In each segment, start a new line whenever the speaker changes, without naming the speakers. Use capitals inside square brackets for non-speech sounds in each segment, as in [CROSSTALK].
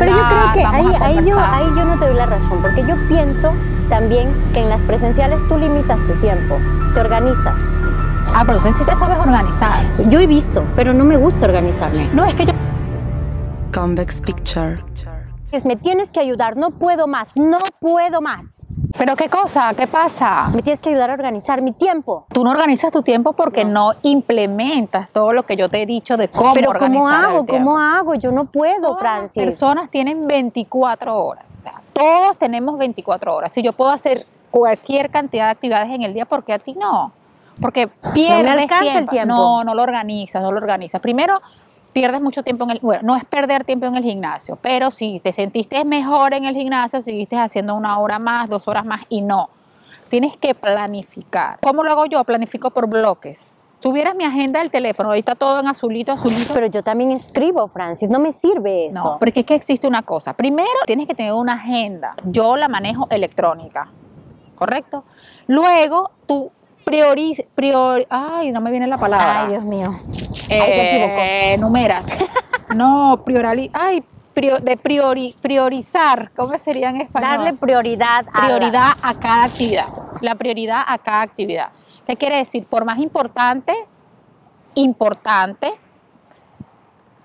Pero yo creo que ahí, yo, ahí yo no te doy la razón, porque yo pienso también que en las presenciales tú limitas tu tiempo, te organizas.
Ah, pero entonces sí te sabes organizar.
Yo he visto, pero no me gusta organizarme.
No, es que yo...
Convex Picture.
Es, me tienes que ayudar, no puedo más, no puedo más.
¿Pero qué cosa? ¿Qué pasa?
Me tienes que ayudar a organizar mi tiempo.
Tú no organizas tu tiempo porque no, implementas todo lo que yo te he dicho de cómo
Pero
organizar
¿cómo
el
hago?
tiempo.
¿Cómo hago? Yo no puedo,
Todas las
Francis.
personas tienen 24 horas. O sea, todos tenemos 24 horas. Si yo puedo hacer cualquier cantidad de actividades en el día, ¿por qué a ti no? Porque pierdes tiempo.
tiempo.
No, no lo organizas, no lo organizas. Primero, pierdes mucho tiempo en el... Bueno, no es perder tiempo en el gimnasio, pero si te sentiste mejor en el gimnasio, seguiste haciendo una hora más, dos horas más y no. Tienes que planificar. ¿Cómo lo hago yo? Planifico por bloques. Tuvieras mi agenda del teléfono, ahí está todo en azulito, azulito.
Pero yo también escribo, Francis, no me sirve eso.
No, porque es que existe una cosa. Primero, tienes que tener una agenda. Yo la manejo electrónica, ¿correcto? Luego, tú prioriz, prior, ay, no me viene la palabra.
Ay, Dios mío. Ahí se equivocó.
Eh, Numeras. no, priorali, ay, de priori, priorizar, ¿cómo sería en español?
Darle prioridad a
prioridad a cada actividad. La prioridad a cada actividad. ¿Qué quiere decir? Por más importante, importante,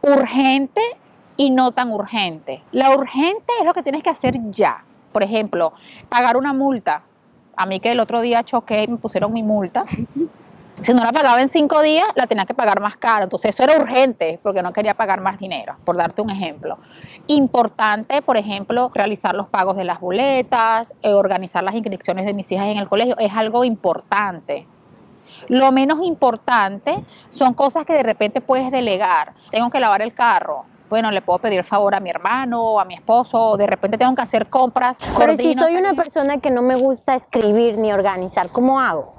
urgente y no tan urgente. La urgente es lo que tienes que hacer ya. Por ejemplo, pagar una multa. A mí que el otro día choqué y me pusieron mi multa. [LAUGHS] Si no la pagaba en cinco días, la tenía que pagar más caro. Entonces eso era urgente porque no quería pagar más dinero, por darte un ejemplo. Importante, por ejemplo, realizar los pagos de las boletas, eh, organizar las inscripciones de mis hijas en el colegio, es algo importante. Lo menos importante son cosas que de repente puedes delegar. Tengo que lavar el carro. Bueno, le puedo pedir favor a mi hermano o a mi esposo, o de repente tengo que hacer compras.
Pero si soy una persona que no me gusta escribir ni organizar, ¿cómo hago?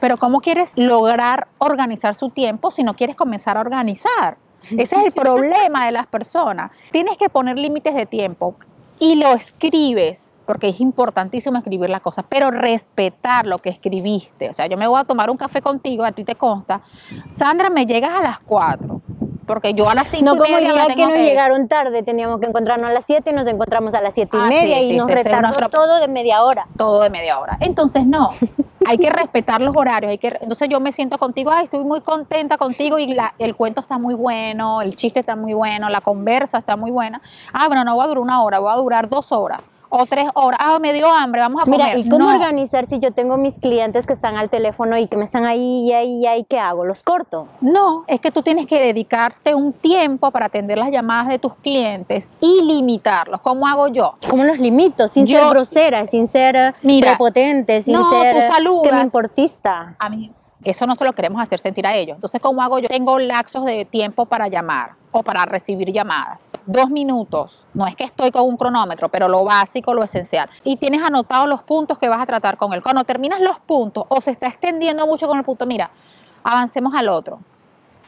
Pero ¿cómo quieres lograr organizar su tiempo si no quieres comenzar a organizar? Ese es el [LAUGHS] problema de las personas. Tienes que poner límites de tiempo y lo escribes, porque es importantísimo escribir las cosas, pero respetar lo que escribiste. O sea, yo me voy a tomar un café contigo, a ti te consta. Sandra, me llegas a las 4, porque yo a las 5
No
y
como el día que nos
que-
llegaron tarde, teníamos que encontrarnos a las 7 y nos encontramos a las 7 y
Ah,
media
sí,
y
sí,
nos retardó
nuestro-
todo de media hora.
todo de media hora. Entonces, no, [LAUGHS] hay que respetar los horarios. Hay que, entonces yo me siento contigo, ay, estoy muy contenta contigo y la- el cuento está muy bueno, el chiste está muy bueno, la conversa está muy buena. Ah, bueno, no voy a durar una hora, voy a durar dos horas o tres horas. Ah, me dio hambre, vamos a
Mira,
comer.
¿y cómo
No.
organizar si yo tengo mis clientes que están al teléfono y que me están ahí y ahí y ahí? ¿Qué hago? ¿Los corto?
No, es que tú tienes que dedicarte un tiempo para atender las llamadas de tus clientes y limitarlos. ¿Cómo hago yo?
¿Cómo los limito? Sin
Yo-
ser grosera, sin ser
Mira,
prepotente, sin
no,
ser
tú saludas.
que me importista.
a mí eso no se lo queremos hacer sentir a ellos. Entonces, ¿cómo hago yo? Tengo lapsos de tiempo para llamar o para recibir llamadas. Dos minutos. No es que estoy con un cronómetro, pero lo básico, lo esencial. Y tienes anotados los puntos que vas a tratar con él. Cuando terminas los puntos o se está extendiendo mucho con el punto, mira, avancemos al otro.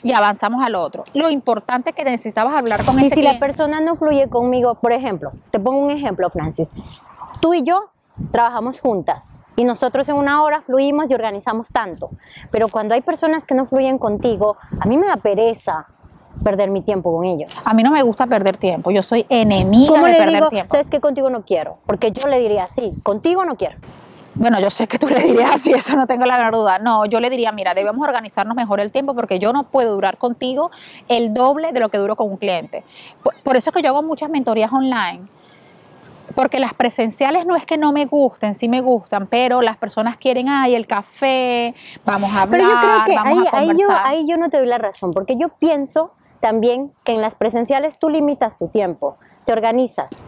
Y avanzamos al otro. Lo importante es que necesitabas hablar con
Y
ese
si la persona no fluye conmigo, por ejemplo, te pongo un ejemplo, Francis. Tú y yo trabajamos juntas y nosotros en una hora fluimos y organizamos tanto. Pero cuando hay personas que no fluyen contigo, a mí me da pereza perder mi tiempo con ellos.
A mí no me gusta perder tiempo. Yo soy enemiga
¿Cómo
de
le
perder
digo?
tiempo.
¿Sabes que contigo no quiero? Porque yo le diría así, contigo no quiero.
Bueno, yo sé que tú le dirías así, eso no tengo la menor duda. No, yo le diría, mira, debemos organizarnos mejor el tiempo porque yo no puedo durar contigo el doble de lo que duro con un cliente. Por, por eso es que yo hago muchas mentorías online. Porque las presenciales no es que no me gusten, sí me gustan, pero las personas quieren, ay, el café, vamos a hablar,
Pero yo creo que
vamos
ahí,
a
ahí, yo,
conversar.
ahí yo no te doy la razón, porque yo pienso también que en las presenciales tú limitas tu tiempo, te organizas.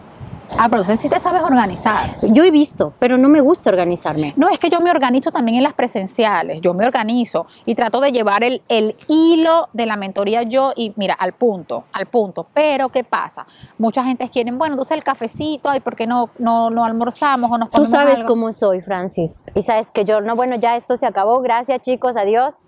Ah, pero entonces sí te sabes organizar.
Yo he visto, pero no me gusta organizarme.
No, es que yo me organizo también en las presenciales, yo me organizo y trato de llevar el, el hilo de la mentoría yo y mira, al punto, al punto. Pero, ¿qué pasa? Mucha gente quieren, bueno, entonces el cafecito, ay, ¿por qué no, no, no almorzamos o nos
Tú
comemos
sabes
algo?
cómo soy, Francis. Y sabes que yo, no, bueno, ya esto se acabó. Gracias, chicos. Adiós.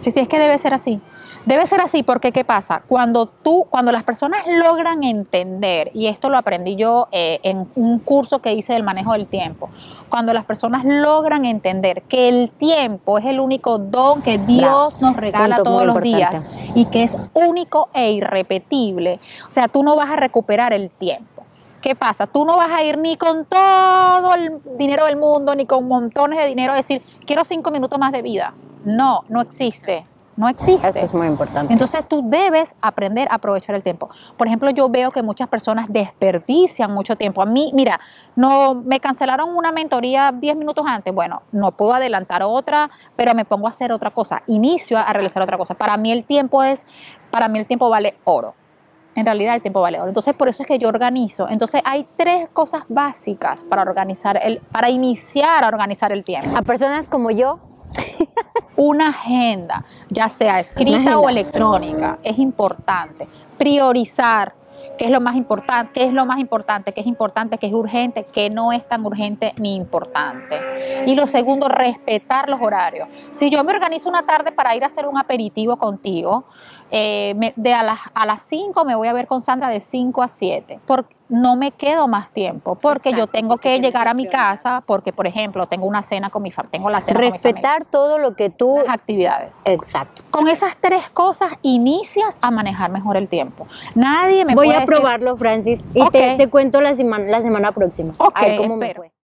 Sí, sí, es que debe ser así. Debe ser así porque, ¿qué pasa? Cuando tú, cuando las personas logran entender, y esto lo aprendí yo eh, en un curso que hice del manejo del tiempo, cuando las personas logran entender que el tiempo es el único don que Dios nos regala
Punto
todos los días y que es único e irrepetible, o sea, tú no vas a recuperar el tiempo. ¿Qué pasa? Tú no vas a ir ni con todo el dinero del mundo, ni con montones de dinero a decir, quiero cinco minutos más de vida. No, no existe. No existe.
Esto es muy importante.
Entonces tú debes aprender a aprovechar el tiempo. Por ejemplo, yo veo que muchas personas desperdician mucho tiempo. A mí, mira, no me cancelaron una mentoría 10 minutos antes. Bueno, no puedo adelantar otra, pero me pongo a hacer otra cosa. Inicio a realizar otra cosa. Para mí el tiempo es, para mí el tiempo vale oro. En realidad el tiempo vale oro. Entonces por eso es que yo organizo. Entonces hay tres cosas básicas para organizar el, para iniciar a organizar el tiempo.
a personas como yo,
Una agenda, ya sea escrita o electrónica, es importante. Priorizar, qué es lo más importante, qué es lo más importante, qué es importante, qué es urgente, qué no es tan urgente ni importante. Y lo segundo, respetar los horarios. Si yo me organizo una tarde para ir a hacer un aperitivo contigo, eh, me- de a las, a las 5 me voy a ver con Sandra de 5 a 7, porque no me quedo más tiempo, porque yo tengo que llegar a mi casa, porque por ejemplo tengo una cena con mi familia, tengo la cena con mi familia
respetar todo lo que tú...
las actividades.
Exacto.
Con esas tres cosas inicias a manejar mejor el tiempo. Nadie me
Voy
puede
a
decir-
probarlo, Francis, y te, te cuento la semana, la semana próxima.
Ok,
a ver cómo me fue.